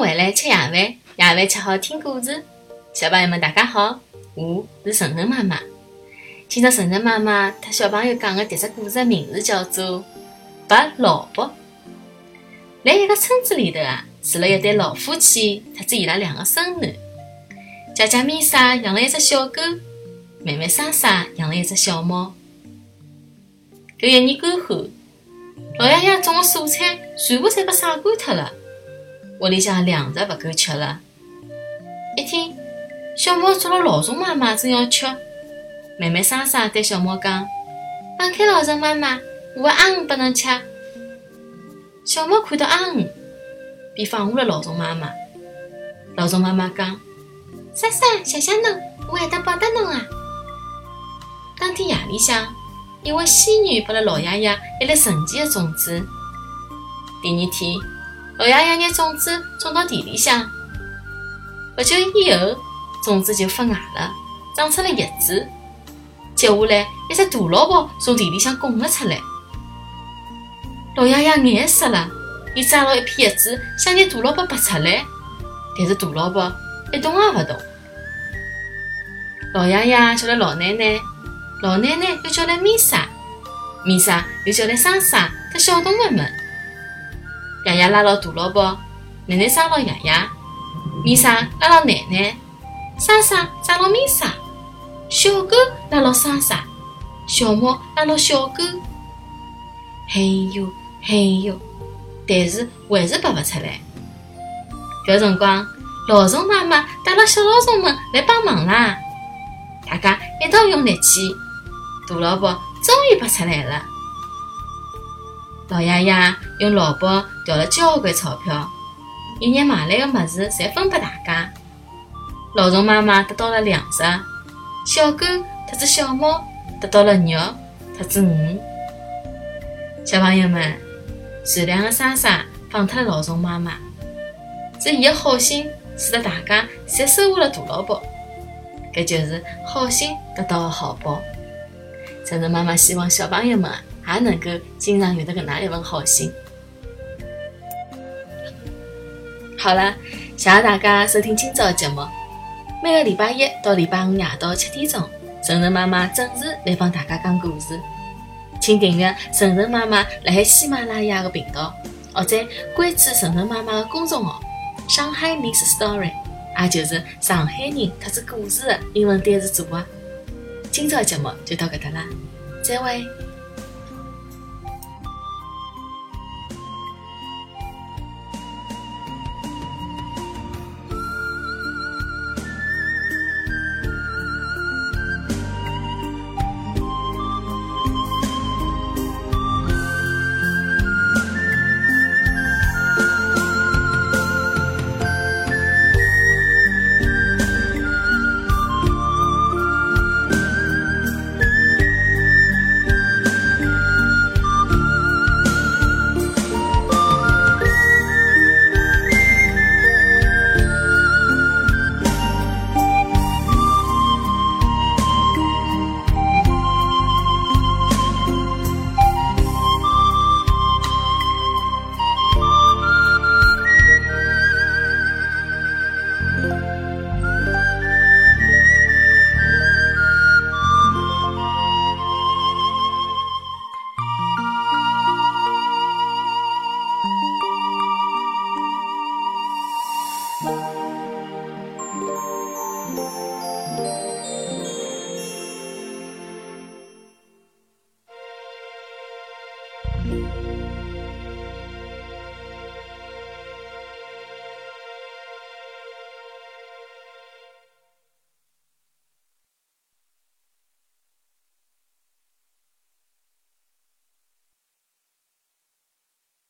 回来吃夜饭，夜饭吃好听故事。小朋友们，大家好，我是晨晨妈妈。今朝晨晨妈妈和小朋友讲的迭只故事名字叫做《白萝卜》。辣一个村子里头啊，住了一对老夫妻，特子伊拉两个孙囡。姐姐米莎养了一只小狗，妹妹莎莎养了一只小猫。搿一年干旱，老爷爷种的蔬菜全部侪被晒干脱了。屋里向粮食勿够吃了。一天，小猫捉了老鼠妈妈，正要吃。妹妹莎莎对小猫讲：“放开老鼠妈妈，我的鸭鱼拨侬吃。”小猫看到鸭鱼，便放下了老鼠妈妈。老鼠妈妈讲：“莎莎，谢谢侬，我会得报答侬啊。”当天夜里向，一位仙女拨了老爷爷一粒神奇的种子。第二天。老爷爷拿种子种到地里向，不久以后，种子就发芽了，长出了叶子。接下来，一只大萝卜从地里向拱了出来。老爷爷眼死了，伊抓牢一片叶子，想拿大萝卜拔出来，但是大萝卜一动也不动。老爷爷叫来老奶奶，老奶奶又叫来米莎，米莎又叫来莎莎和小动物们。爷爷拉牢大萝卜，奶奶抓牢爷爷，米莎拉牢奶奶，莎莎抓牢米莎，小狗拉牢莎莎，小猫拉牢小狗，嘿哟嘿哟，但是还是拔勿出来。搿辰光，老鼠妈妈带了小老鼠们来帮忙啦，大家一道用力气，大萝卜终于拔出来了。老爷爷用萝卜调了交关钞票，又拿买来的物事侪分拨大家。老鼠妈妈得到了粮食，小狗特子小猫得到了肉特子鱼。小朋友们，善良的莎莎放脱了老鼠妈妈，是伊的好心使得大家侪收下了大萝卜，搿就是好心得到的好报。真的，妈妈希望小朋友们。也能够经常有得搿能一份好心。好了，谢谢大家收听今朝的节目。每个礼拜一到礼拜五夜到七点钟，晨晨妈妈准时来帮大家讲故事。请订阅晨晨妈妈辣海喜马拉雅的频道，或者关注晨晨妈妈的公众号“上海 Miss Story”，也就是上海人特故事的英文单词组合。今朝节目就到搿搭啦，再会。